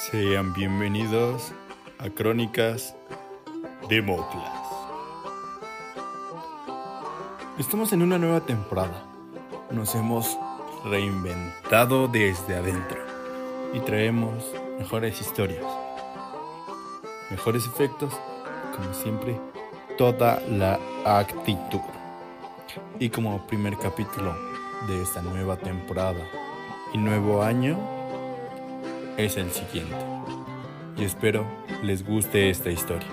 Sean bienvenidos a Crónicas de Moclas. Estamos en una nueva temporada. Nos hemos reinventado desde adentro y traemos mejores historias, mejores efectos, como siempre, toda la actitud. Y como primer capítulo de esta nueva temporada y nuevo año, es el siguiente. Y espero les guste esta historia.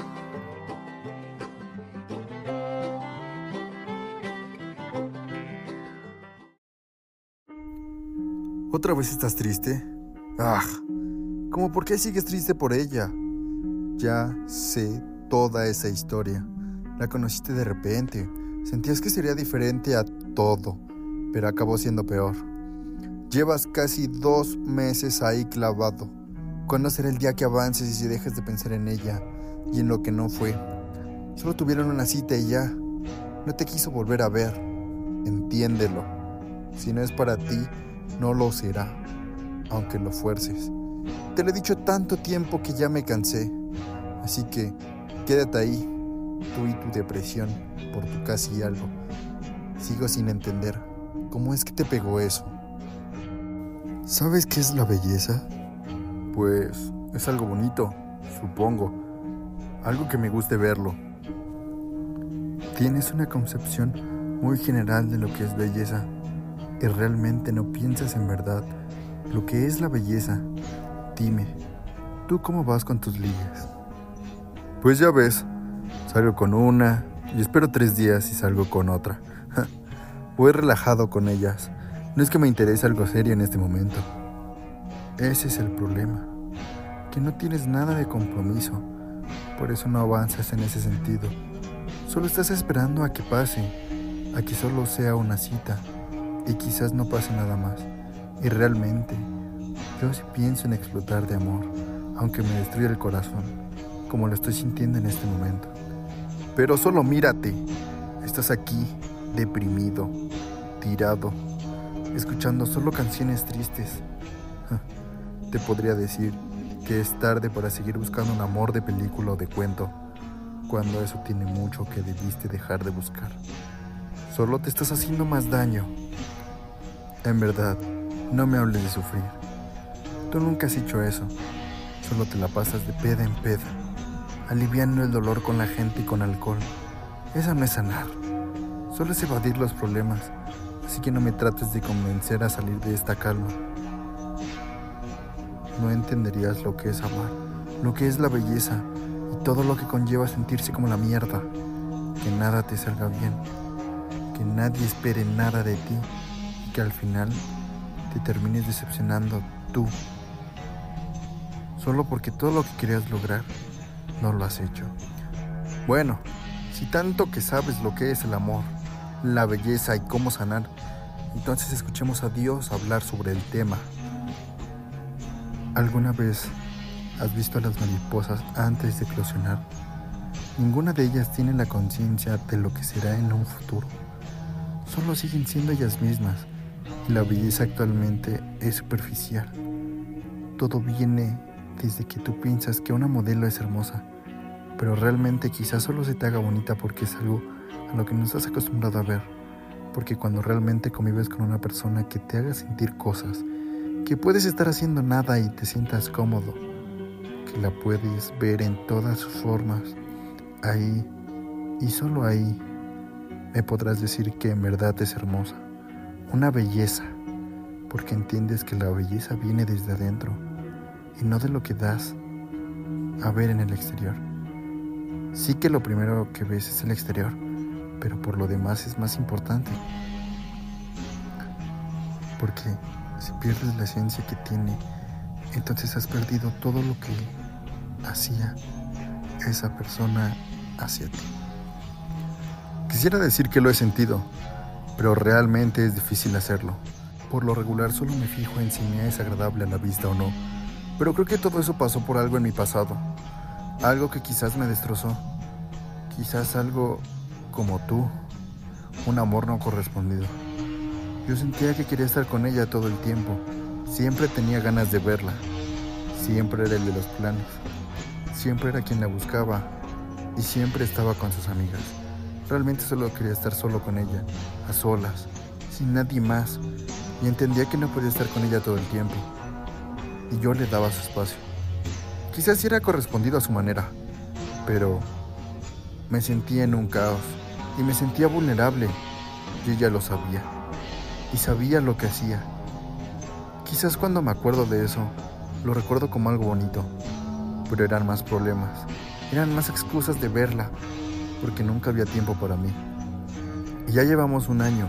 ¿Otra vez estás triste? Ah, ¿cómo por qué sigues triste por ella? Ya sé toda esa historia. La conociste de repente. Sentías que sería diferente a todo, pero acabó siendo peor. Llevas casi dos meses ahí clavado. ¿Cuándo será el día que avances y si dejes de pensar en ella y en lo que no fue? Solo tuvieron una cita y ya. No te quiso volver a ver. Entiéndelo. Si no es para ti, no lo será, aunque lo fuerces. Te lo he dicho tanto tiempo que ya me cansé. Así que quédate ahí, tú y tu depresión por tu casi algo. Sigo sin entender cómo es que te pegó eso. ¿Sabes qué es la belleza? Pues es algo bonito, supongo. Algo que me guste verlo. Tienes una concepción muy general de lo que es belleza y realmente no piensas en verdad lo que es la belleza. Dime, ¿tú cómo vas con tus ligues? Pues ya ves, salgo con una y espero tres días y salgo con otra. Voy relajado con ellas. No es que me interese algo serio en este momento. Ese es el problema, que no tienes nada de compromiso, por eso no avanzas en ese sentido. Solo estás esperando a que pase, a que solo sea una cita, y quizás no pase nada más. Y realmente, yo sí pienso en explotar de amor, aunque me destruya el corazón, como lo estoy sintiendo en este momento. Pero solo mírate, estás aquí, deprimido, tirado, escuchando solo canciones tristes. Te podría decir que es tarde para seguir buscando un amor de película o de cuento, cuando eso tiene mucho que debiste dejar de buscar. Solo te estás haciendo más daño. En verdad, no me hables de sufrir. Tú nunca has hecho eso. Solo te la pasas de peda en peda, aliviando el dolor con la gente y con alcohol. Esa no es sanar. Solo es evadir los problemas Así que no me trates de convencer a salir de esta calma. No entenderías lo que es amar, lo que es la belleza y todo lo que conlleva sentirse como la mierda. Que nada te salga bien, que nadie espere nada de ti y que al final te termines decepcionando tú. Solo porque todo lo que querías lograr no lo has hecho. Bueno, si tanto que sabes lo que es el amor, la belleza y cómo sanar, entonces escuchemos a Dios hablar sobre el tema. ¿Alguna vez has visto a las mariposas antes de eclosionar? Ninguna de ellas tiene la conciencia de lo que será en un futuro. Solo siguen siendo ellas mismas y la belleza actualmente es superficial. Todo viene desde que tú piensas que una modelo es hermosa, pero realmente quizás solo se te haga bonita porque es algo a lo que no estás acostumbrado a ver, porque cuando realmente convives con una persona que te haga sentir cosas, que puedes estar haciendo nada y te sientas cómodo, que la puedes ver en todas sus formas, ahí y solo ahí me podrás decir que en verdad es hermosa, una belleza, porque entiendes que la belleza viene desde adentro y no de lo que das a ver en el exterior. Sí que lo primero que ves es el exterior, pero por lo demás es más importante. Porque si pierdes la esencia que tiene, entonces has perdido todo lo que hacía esa persona hacia ti. Quisiera decir que lo he sentido, pero realmente es difícil hacerlo. Por lo regular solo me fijo en si me es agradable a la vista o no, pero creo que todo eso pasó por algo en mi pasado, algo que quizás me destrozó, quizás algo como tú, un amor no correspondido. Yo sentía que quería estar con ella todo el tiempo, siempre tenía ganas de verla, Siempre era el de los planos. Siempre era quien la buscaba y siempre estaba con sus amigas. Realmente solo quería estar solo con ella, a solas, sin nadie más, y entendía que no podía estar con ella todo el tiempo. Y yo le daba su espacio. Quizás era correspondido a su manera, pero me sentía en un caos y me sentía vulnerable. Y ella lo sabía. Y sabía lo que hacía. Quizás cuando me acuerdo de eso, lo recuerdo como algo bonito, pero eran más problemas, eran más excusas de verla, porque nunca había tiempo para mí. Y ya llevamos un año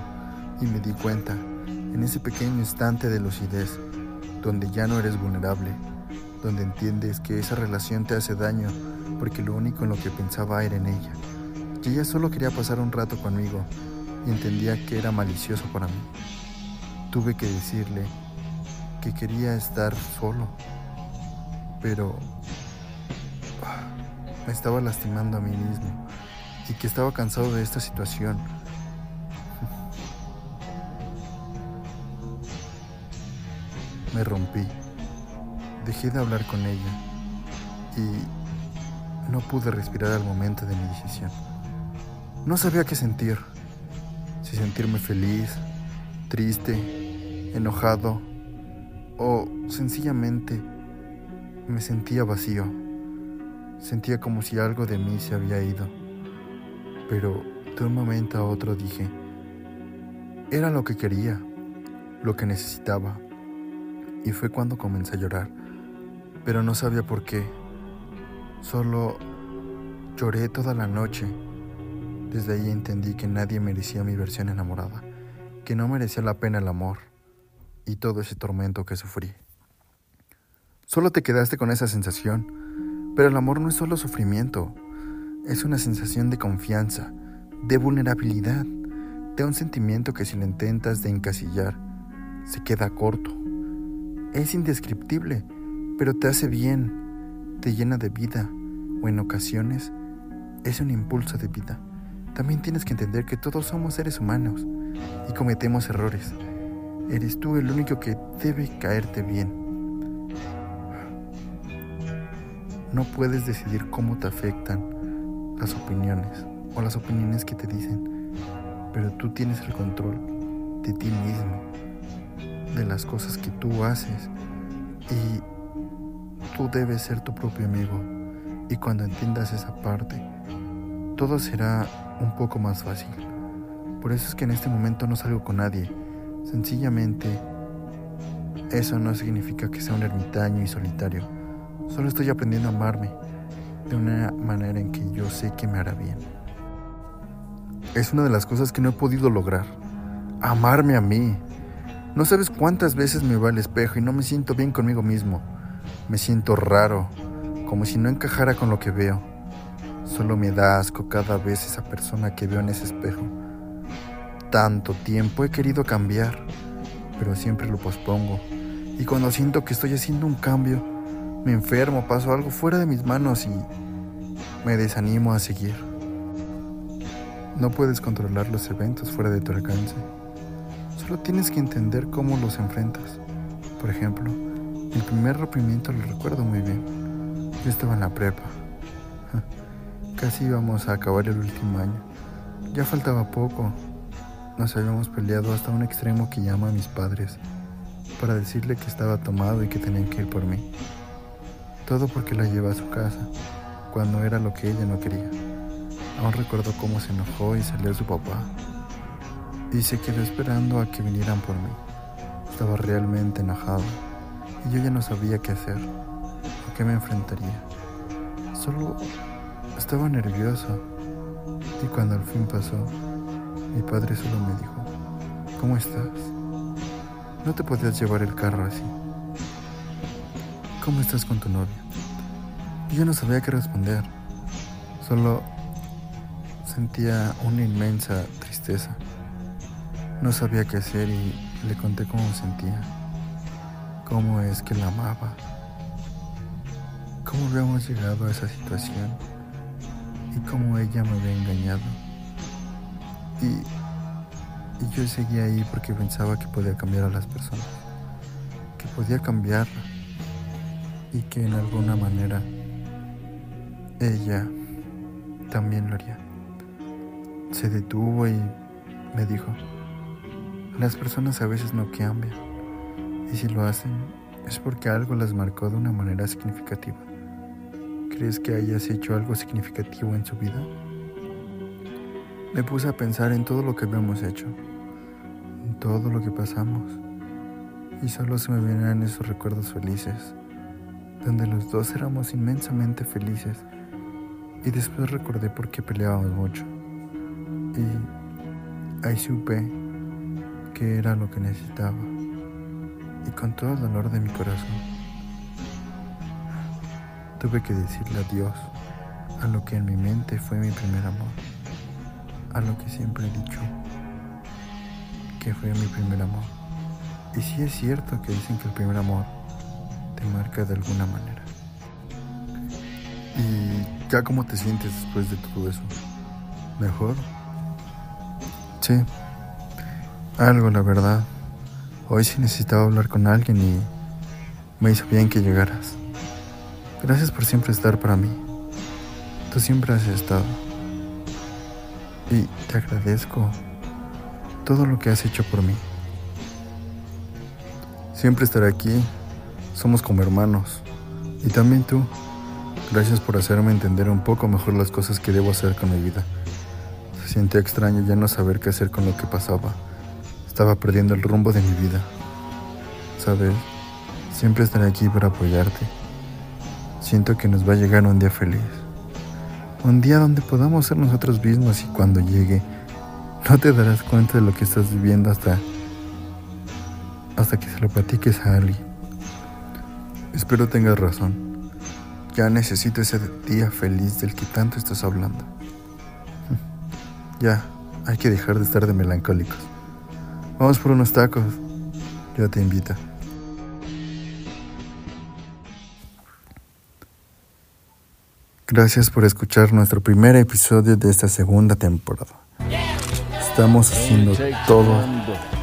y me di cuenta, en ese pequeño instante de lucidez, donde ya no eres vulnerable, donde entiendes que esa relación te hace daño porque lo único en lo que pensaba era en ella. Y ella solo quería pasar un rato conmigo y entendía que era malicioso para mí. Tuve que decirle que quería estar solo, pero ah, me estaba lastimando a mí mismo y que estaba cansado de esta situación. Me rompí, dejé de hablar con ella y no pude respirar al momento de mi decisión. No sabía qué sentir, si sentirme feliz, triste, enojado o sencillamente me sentía vacío. Sentía como si algo de mí se había ido. Pero de un momento a otro dije, era lo que quería, lo que necesitaba. Y fue cuando comencé a llorar, pero no sabía por qué. Solo lloré toda la noche. Desde ahí entendí que nadie merecía mi versión enamorada, que no merecía la pena el amor y todo ese tormento que sufrí. Solo te quedaste con esa sensación, pero el amor no es solo sufrimiento, es una sensación de confianza, de vulnerabilidad, de un sentimiento que si lo intentas de encasillar, se queda corto. Es indescriptible, pero te hace bien, te llena de vida o en ocasiones es un impulso de vida. También tienes que entender que todos somos seres humanos y cometemos errores. Eres tú el único que debe caerte bien. No puedes decidir cómo te afectan las opiniones o las opiniones que te dicen, pero tú tienes el control de ti mismo, de las cosas que tú haces y tú debes ser tu propio amigo. Y cuando entiendas esa parte, todo será un poco más fácil. Por eso es que en este momento no salgo con nadie Sencillamente, eso no significa que sea un ermitaño y solitario. Solo estoy aprendiendo a amarme de una manera en que yo sé que me hará bien. Es una de las cosas que no he podido lograr. Amarme a mí. No sabes cuántas veces me va al espejo y no me siento bien conmigo mismo. Me siento raro, como si no encajara con lo que veo. Solo me da asco cada vez esa persona que veo en ese espejo tanto tiempo he querido cambiar, pero siempre lo pospongo. Y cuando siento que estoy haciendo un cambio, me enfermo, paso algo fuera de mis manos y me desanimo a seguir. No puedes controlar los eventos fuera de tu alcance. Solo tienes que entender cómo los enfrentas. Por ejemplo, el primer rompimiento lo recuerdo muy bien. Yo estaba en la prepa. Casi íbamos a acabar el último año. Ya faltaba poco nos habíamos peleado hasta un extremo que llama a mis padres para decirle que estaba tomado y que tenían que ir por mí. Todo porque la llevé a su casa, cuando era lo que ella no quería. Aún recuerdo cómo se enojó y salió su papá. Y se quedó esperando a que vinieran por mí. Estaba realmente enojado y yo ya no sabía qué hacer o qué me enfrentaría. Solo estaba nervioso y cuando al fin pasó, mi padre solo me dijo, ¿cómo estás? No te podías llevar el carro así. ¿Cómo estás con tu novia? yo no sabía qué responder. Solo sentía una inmensa tristeza. No sabía qué hacer y le conté cómo me sentía. Cómo es que la amaba. Cómo habíamos llegado a esa situación. Y cómo ella me había engañado. Y, yo seguía ahí porque pensaba que podía cambiar a las personas, que podía cambiarla. y que en alguna manera ella también lo haría. Se detuvo y me dijo, las personas a veces no cambian y si lo hacen es porque algo las marcó de una manera significativa. ¿Crees que hayas hecho algo significativo en su vida? Me puse a pensar en todo lo que habíamos hecho, en todo lo que pasamos, y solo se me venían esos recuerdos felices, donde los dos éramos inmensamente felices, y después recordé por qué peleábamos mucho, y ahí supe que era lo que necesitaba, y con todo el dolor de mi corazón, tuve que decirle adiós a lo que en mi mente fue mi primer amor a lo que siempre he dicho, que fue mi primer amor. Y sí es cierto que dicen que el primer amor te marca de alguna manera. ¿Y ya cómo te sientes después de todo eso? ¿Mejor? Sí, algo la verdad. Hoy sí necesitaba hablar con alguien y me hizo bien que llegaras. Gracias por siempre estar para mí. Tú siempre has estado y te agradezco todo lo que has hecho por mí. Siempre estaré aquí, somos como hermanos. Y también tú, gracias por hacerme entender un poco mejor las cosas que debo hacer con mi vida. Se siente extraño ya no saber qué hacer con lo que pasaba. Estaba perdiendo el rumbo de mi vida. Sabes, siempre estaré aquí para apoyarte. Siento que nos va a llegar un día feliz. Un día donde podamos ser nosotros mismos y cuando llegue, no te darás cuenta de lo que estás viviendo hasta, hasta que se lo platiques a alguien. Espero tengas razón. Ya necesito ese día feliz del que tanto estás hablando. Ya, hay que dejar de estar de melancólicos. Vamos por unos tacos. Yo te invito. Gracias por escuchar nuestro primer episodio de esta segunda temporada. Estamos haciendo todo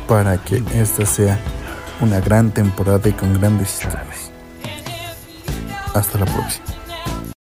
para que esta sea una gran temporada y con grandes historias. Hasta la próxima.